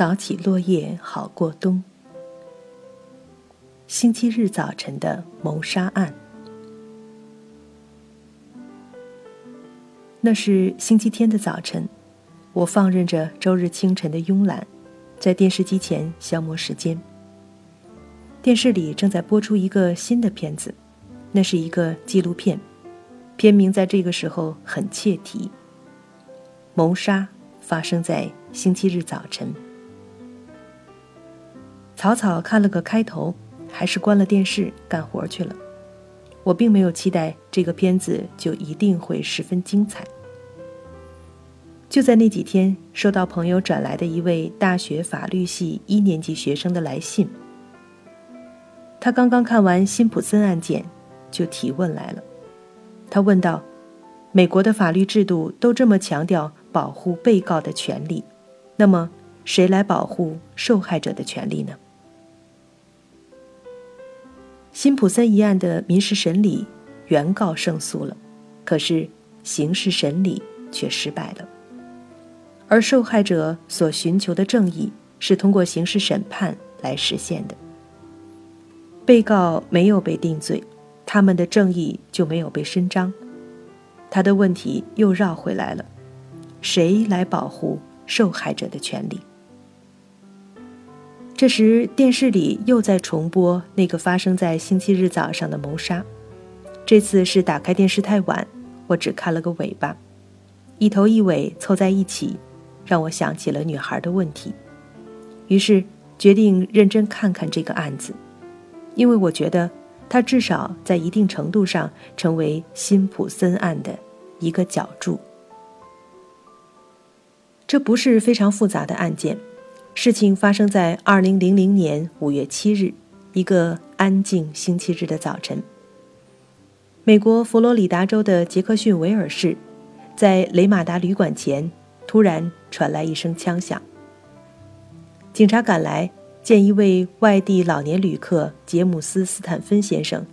扫起落叶好过冬。星期日早晨的谋杀案。那是星期天的早晨，我放任着周日清晨的慵懒，在电视机前消磨时间。电视里正在播出一个新的片子，那是一个纪录片，片名在这个时候很切题。谋杀发生在星期日早晨。草草看了个开头，还是关了电视干活去了。我并没有期待这个片子就一定会十分精彩。就在那几天，收到朋友转来的一位大学法律系一年级学生的来信。他刚刚看完辛普森案件，就提问来了。他问道：“美国的法律制度都这么强调保护被告的权利，那么谁来保护受害者的权利呢？”辛普森一案的民事审理，原告胜诉了，可是刑事审理却失败了。而受害者所寻求的正义，是通过刑事审判来实现的。被告没有被定罪，他们的正义就没有被伸张。他的问题又绕回来了：谁来保护受害者的权利？这时，电视里又在重播那个发生在星期日早上的谋杀。这次是打开电视太晚，我只看了个尾巴，一头一尾凑在一起，让我想起了女孩的问题。于是决定认真看看这个案子，因为我觉得它至少在一定程度上成为辛普森案的一个角柱。这不是非常复杂的案件。事情发生在二零零零年五月七日，一个安静星期日的早晨。美国佛罗里达州的杰克逊维尔市，在雷马达旅馆前，突然传来一声枪响。警察赶来，见一位外地老年旅客杰姆斯·斯坦芬先生，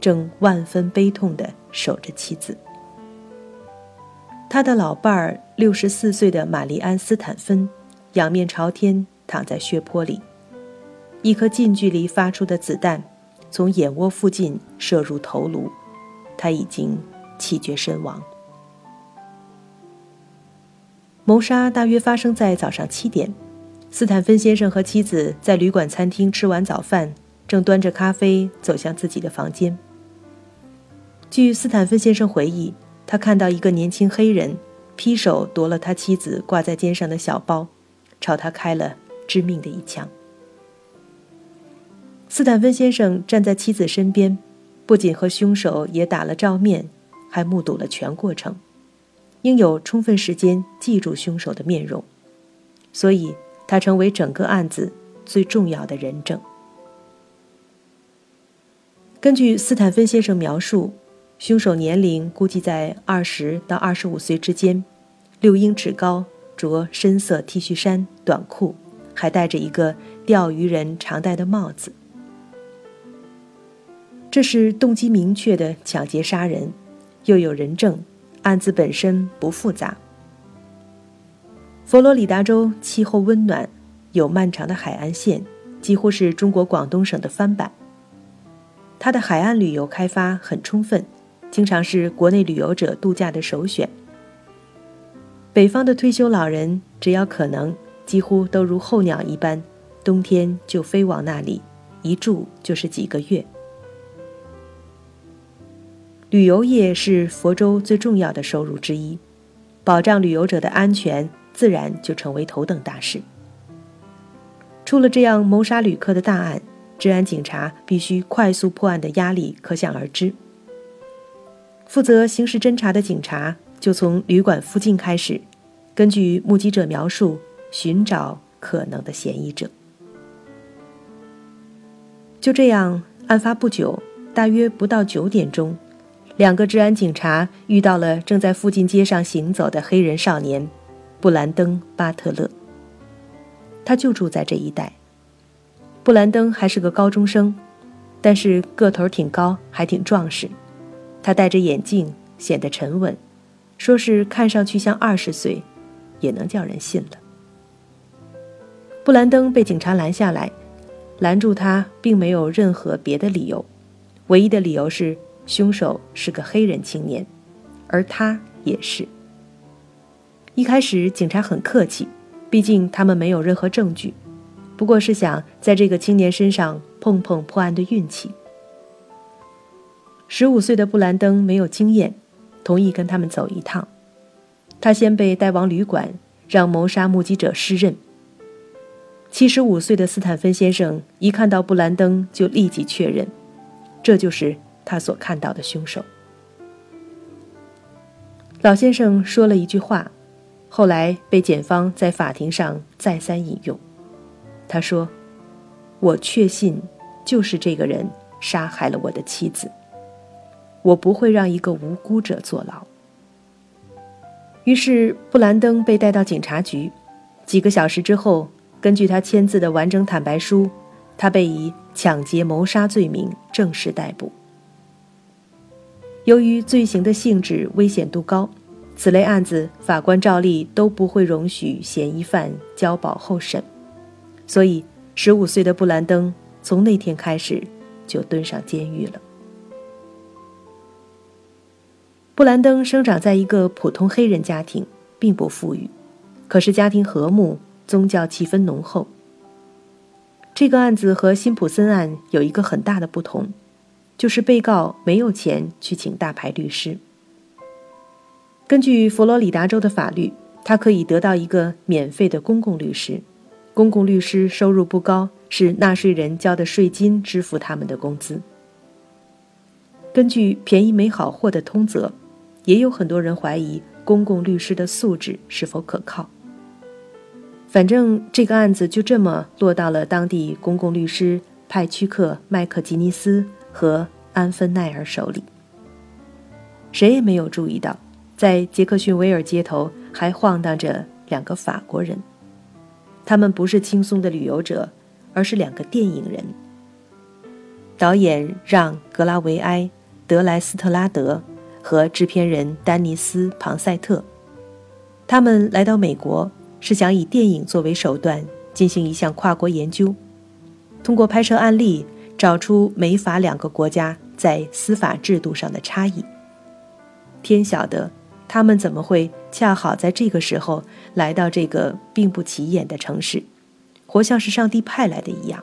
正万分悲痛地守着妻子。他的老伴儿六十四岁的玛丽安·斯坦芬。仰面朝天躺在血泊里，一颗近距离发出的子弹从眼窝附近射入头颅，他已经气绝身亡。谋杀大约发生在早上七点，斯坦芬先生和妻子在旅馆餐厅吃完早饭，正端着咖啡走向自己的房间。据斯坦芬先生回忆，他看到一个年轻黑人劈手夺了他妻子挂在肩上的小包。朝他开了致命的一枪。斯坦芬先生站在妻子身边，不仅和凶手也打了照面，还目睹了全过程，应有充分时间记住凶手的面容，所以他成为整个案子最重要的人证。根据斯坦芬先生描述，凶手年龄估计在二十到二十五岁之间，六英尺高。着深色 T 恤衫、短裤，还戴着一个钓鱼人常戴的帽子。这是动机明确的抢劫杀人，又有人证，案子本身不复杂。佛罗里达州气候温暖，有漫长的海岸线，几乎是中国广东省的翻版。它的海岸旅游开发很充分，经常是国内旅游者度假的首选。北方的退休老人，只要可能，几乎都如候鸟一般，冬天就飞往那里，一住就是几个月。旅游业是佛州最重要的收入之一，保障旅游者的安全，自然就成为头等大事。出了这样谋杀旅客的大案，治安警察必须快速破案的压力可想而知。负责刑事侦查的警察。就从旅馆附近开始，根据目击者描述寻找可能的嫌疑者。就这样，案发不久，大约不到九点钟，两个治安警察遇到了正在附近街上行走的黑人少年布兰登·巴特勒。他就住在这一带。布兰登还是个高中生，但是个头挺高，还挺壮实。他戴着眼镜，显得沉稳。说是看上去像二十岁，也能叫人信了。布兰登被警察拦下来，拦住他并没有任何别的理由，唯一的理由是凶手是个黑人青年，而他也是。一开始警察很客气，毕竟他们没有任何证据，不过是想在这个青年身上碰碰破案的运气。十五岁的布兰登没有经验，同意跟他们走一趟。他先被带往旅馆，让谋杀目击者试认。七十五岁的斯坦芬先生一看到布兰登，就立即确认，这就是他所看到的凶手。老先生说了一句话，后来被检方在法庭上再三引用。他说：“我确信，就是这个人杀害了我的妻子。我不会让一个无辜者坐牢。”于是，布兰登被带到警察局。几个小时之后，根据他签字的完整坦白书，他被以抢劫谋杀罪名正式逮捕。由于罪行的性质危险度高，此类案子法官照例都不会容许嫌疑犯交保候审，所以十五岁的布兰登从那天开始就蹲上监狱了。布兰登生长在一个普通黑人家庭，并不富裕，可是家庭和睦，宗教气氛浓厚。这个案子和辛普森案有一个很大的不同，就是被告没有钱去请大牌律师。根据佛罗里达州的法律，他可以得到一个免费的公共律师，公共律师收入不高，是纳税人交的税金支付他们的工资。根据便宜没好货的通则。也有很多人怀疑公共律师的素质是否可靠。反正这个案子就这么落到了当地公共律师派屈克·麦克吉尼斯和安芬奈尔手里。谁也没有注意到，在杰克逊维尔街头还晃荡着两个法国人，他们不是轻松的旅游者，而是两个电影人。导演让·格拉维埃、德莱斯特拉德。和制片人丹尼斯·庞塞特，他们来到美国是想以电影作为手段进行一项跨国研究，通过拍摄案例找出美法两个国家在司法制度上的差异。天晓得他们怎么会恰好在这个时候来到这个并不起眼的城市，活像是上帝派来的一样。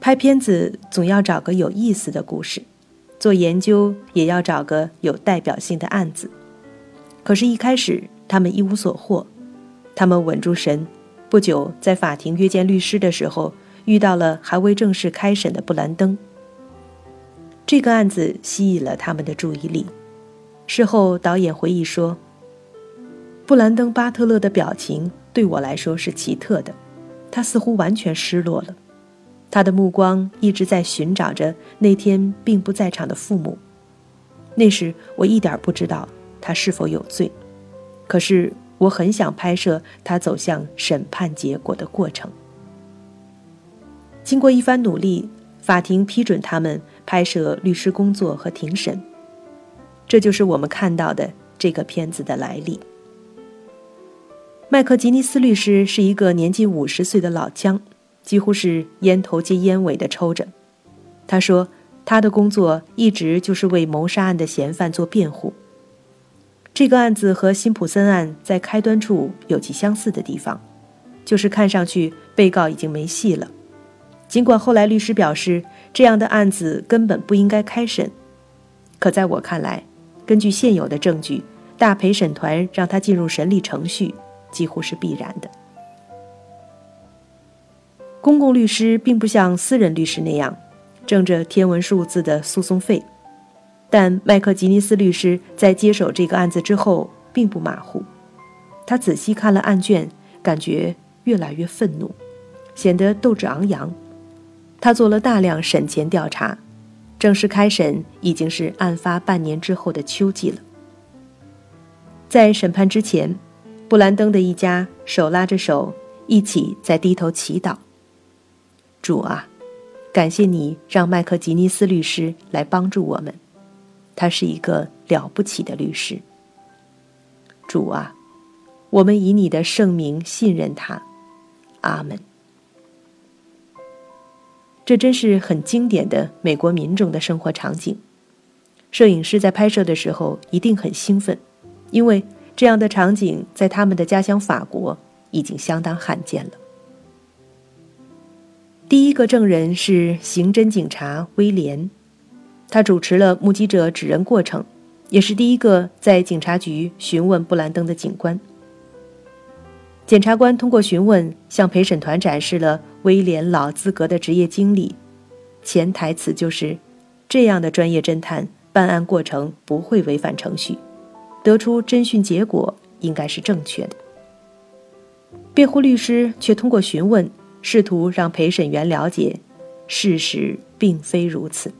拍片子总要找个有意思的故事。做研究也要找个有代表性的案子，可是，一开始他们一无所获。他们稳住神，不久在法庭约见律师的时候，遇到了还未正式开审的布兰登。这个案子吸引了他们的注意力。事后，导演回忆说：“布兰登·巴特勒的表情对我来说是奇特的，他似乎完全失落了。”他的目光一直在寻找着那天并不在场的父母。那时我一点不知道他是否有罪，可是我很想拍摄他走向审判结果的过程。经过一番努力，法庭批准他们拍摄律师工作和庭审。这就是我们看到的这个片子的来历。麦克吉尼斯律师是一个年近五十岁的老将。几乎是烟头接烟尾的抽着。他说：“他的工作一直就是为谋杀案的嫌犯做辩护。这个案子和辛普森案在开端处有其相似的地方，就是看上去被告已经没戏了。尽管后来律师表示这样的案子根本不应该开审，可在我看来，根据现有的证据，大陪审团让他进入审理程序几乎是必然的。”公共律师并不像私人律师那样挣着天文数字的诉讼费，但麦克吉尼斯律师在接手这个案子之后并不马虎。他仔细看了案卷，感觉越来越愤怒，显得斗志昂扬。他做了大量审前调查，正式开审已经是案发半年之后的秋季了。在审判之前，布兰登的一家手拉着手一起在低头祈祷。主啊，感谢你让麦克吉尼斯律师来帮助我们，他是一个了不起的律师。主啊，我们以你的圣名信任他。阿门。这真是很经典的美国民众的生活场景。摄影师在拍摄的时候一定很兴奋，因为这样的场景在他们的家乡法国已经相当罕见了。第一个证人是刑侦警察威廉，他主持了目击者指认过程，也是第一个在警察局询问布兰登的警官。检察官通过询问，向陪审团展示了威廉老资格的职业经历，潜台词就是：这样的专业侦探办案过程不会违反程序，得出侦讯结果应该是正确的。辩护律师却通过询问，试图让陪审员了解，事实并非如此。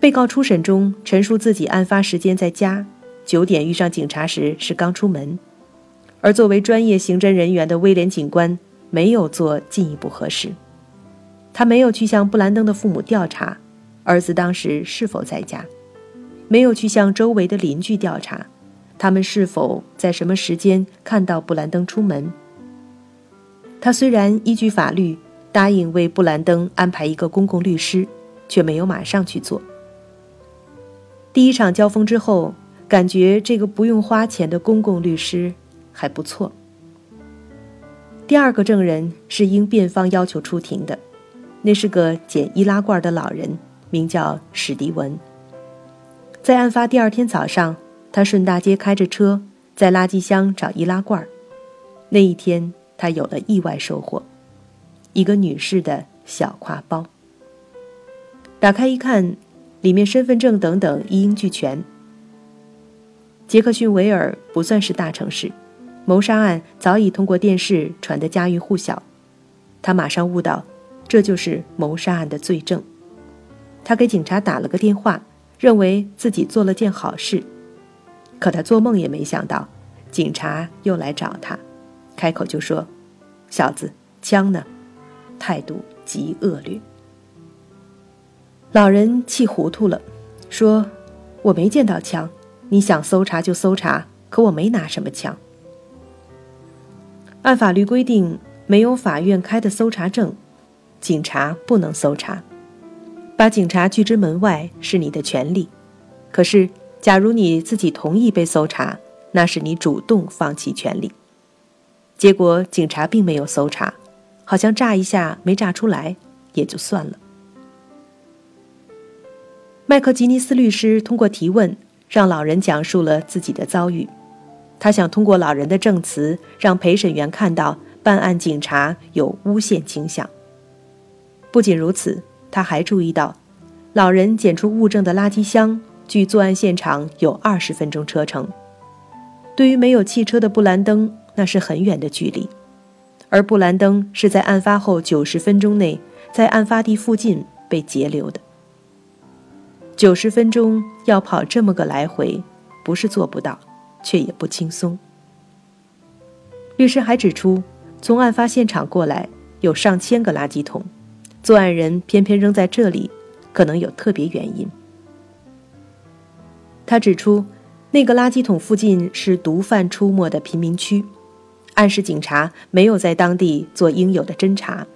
被告初审中陈述自己案发时间在家，九点遇上警察时是刚出门。而作为专业刑侦人员的威廉警官没有做进一步核实，他没有去向布兰登的父母调查儿子当时是否在家，没有去向周围的邻居调查他们是否在什么时间看到布兰登出门。他虽然依据法律答应为布兰登安排一个公共律师，却没有马上去做。第一场交锋之后，感觉这个不用花钱的公共律师。还不错。第二个证人是应辩方要求出庭的，那是个捡易拉罐的老人，名叫史迪文。在案发第二天早上，他顺大街开着车，在垃圾箱找易拉罐。那一天，他有了意外收获，一个女士的小挎包。打开一看，里面身份证等等一应俱全。杰克逊维尔不算是大城市。谋杀案早已通过电视传得家喻户晓，他马上悟到，这就是谋杀案的罪证。他给警察打了个电话，认为自己做了件好事，可他做梦也没想到，警察又来找他，开口就说：“小子，枪呢？”态度极恶劣。老人气糊涂了，说：“我没见到枪，你想搜查就搜查，可我没拿什么枪。”按法律规定，没有法院开的搜查证，警察不能搜查。把警察拒之门外是你的权利，可是，假如你自己同意被搜查，那是你主动放弃权利。结果警察并没有搜查，好像炸一下没炸出来也就算了。麦克吉尼斯律师通过提问，让老人讲述了自己的遭遇。他想通过老人的证词，让陪审员看到办案警察有诬陷倾向。不仅如此，他还注意到，老人捡出物证的垃圾箱距作案现场有二十分钟车程。对于没有汽车的布兰登，那是很远的距离。而布兰登是在案发后九十分钟内，在案发地附近被截留的。九十分钟要跑这么个来回，不是做不到。却也不轻松。律师还指出，从案发现场过来有上千个垃圾桶，作案人偏偏扔在这里，可能有特别原因。他指出，那个垃圾桶附近是毒贩出没的贫民区，暗示警察没有在当地做应有的侦查。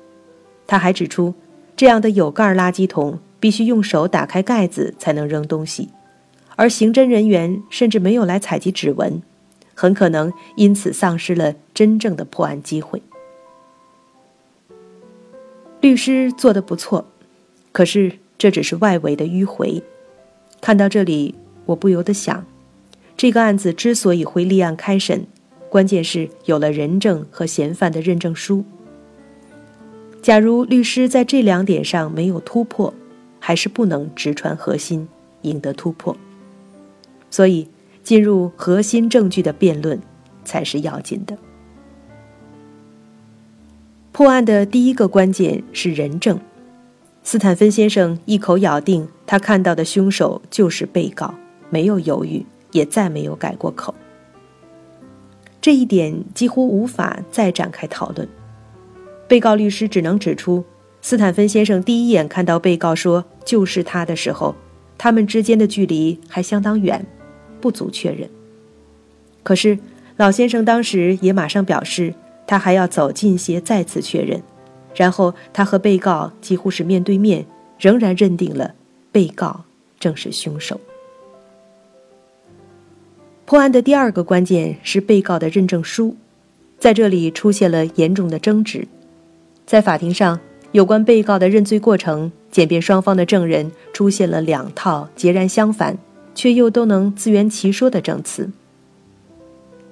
他还指出，这样的有盖垃圾桶必须用手打开盖子才能扔东西。而刑侦人员甚至没有来采集指纹，很可能因此丧失了真正的破案机会。律师做的不错，可是这只是外围的迂回。看到这里，我不由得想，这个案子之所以会立案开审，关键是有了人证和嫌犯的认证书。假如律师在这两点上没有突破，还是不能直穿核心，赢得突破。所以，进入核心证据的辩论才是要紧的。破案的第一个关键是人证。斯坦芬先生一口咬定他看到的凶手就是被告，没有犹豫，也再没有改过口。这一点几乎无法再展开讨论。被告律师只能指出，斯坦芬先生第一眼看到被告说“就是他”的时候，他们之间的距离还相当远。不足确认。可是，老先生当时也马上表示，他还要走近些再次确认。然后他和被告几乎是面对面，仍然认定了被告正是凶手。破案的第二个关键是被告的认证书，在这里出现了严重的争执。在法庭上，有关被告的认罪过程，检辩双方的证人出现了两套截然相反。却又都能自圆其说的证词。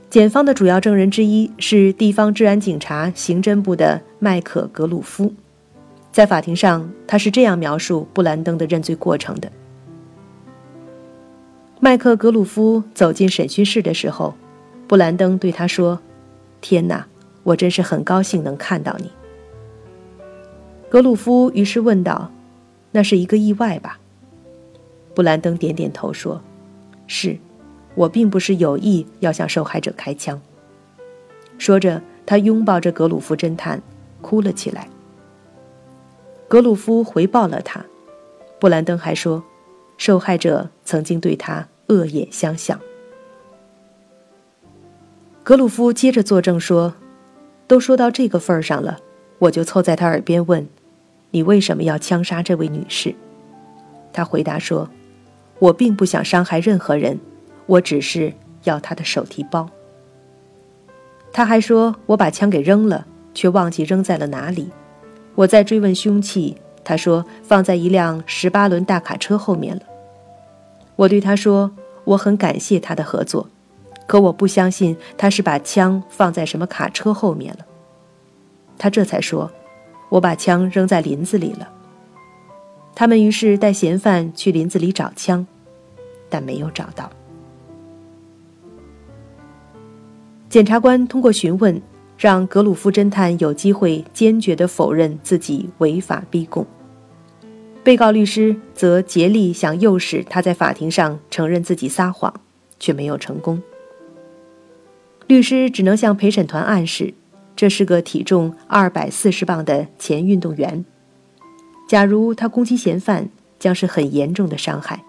检方的主要证人之一是地方治安警察刑侦部的麦克格鲁夫，在法庭上，他是这样描述布兰登的认罪过程的：麦克格鲁夫走进审讯室的时候，布兰登对他说：“天哪，我真是很高兴能看到你。”格鲁夫于是问道：“那是一个意外吧？”布兰登点点头说：“是，我并不是有意要向受害者开枪。”说着，他拥抱着格鲁夫侦探，哭了起来。格鲁夫回报了他。布兰登还说，受害者曾经对他恶言相向。格鲁夫接着作证说：“都说到这个份儿上了，我就凑在他耳边问：‘你为什么要枪杀这位女士？’他回答说。”我并不想伤害任何人，我只是要他的手提包。他还说我把枪给扔了，却忘记扔在了哪里。我在追问凶器，他说放在一辆十八轮大卡车后面了。我对他说我很感谢他的合作，可我不相信他是把枪放在什么卡车后面了。他这才说，我把枪扔在林子里了。他们于是带嫌犯去林子里找枪，但没有找到。检察官通过询问，让格鲁夫侦探有机会坚决地否认自己违法逼供。被告律师则竭力想诱使他在法庭上承认自己撒谎，却没有成功。律师只能向陪审团暗示，这是个体重二百四十磅的前运动员。假如他攻击嫌犯，将是很严重的伤害。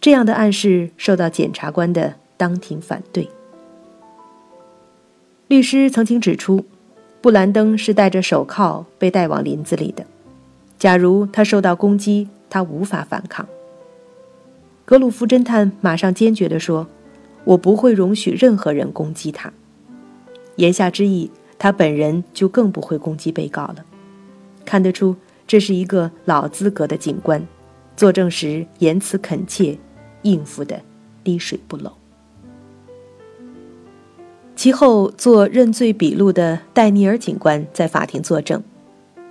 这样的暗示受到检察官的当庭反对。律师曾经指出，布兰登是戴着手铐被带往林子里的。假如他受到攻击，他无法反抗。格鲁夫侦探马上坚决地说：“我不会容许任何人攻击他。”言下之意，他本人就更不会攻击被告了。看得出。这是一个老资格的警官，作证时言辞恳切，应付的滴水不漏。其后做认罪笔录的戴尼尔警官在法庭作证，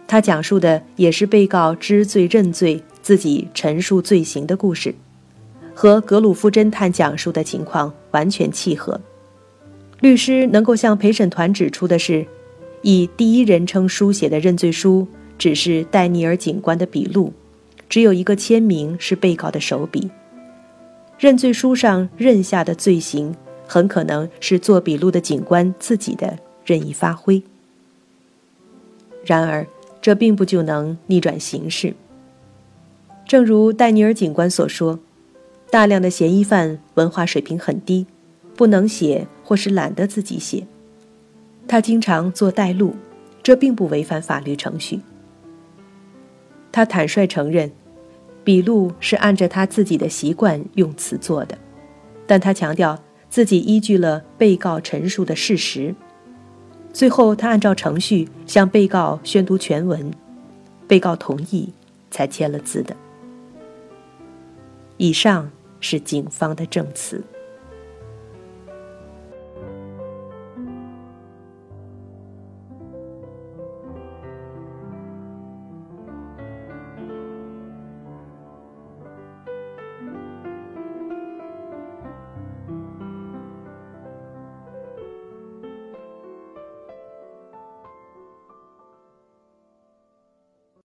他讲述的也是被告知罪认罪、自己陈述罪行的故事，和格鲁夫侦探讲述的情况完全契合。律师能够向陪审团指出的是，以第一人称书写的认罪书。只是戴尼尔警官的笔录，只有一个签名是被告的手笔。认罪书上认下的罪行，很可能是做笔录的警官自己的任意发挥。然而，这并不就能逆转形势。正如戴尼尔警官所说，大量的嫌疑犯文化水平很低，不能写或是懒得自己写。他经常做带录，这并不违反法律程序。他坦率承认，笔录是按着他自己的习惯用词做的，但他强调自己依据了被告陈述的事实。最后，他按照程序向被告宣读全文，被告同意才签了字的。以上是警方的证词。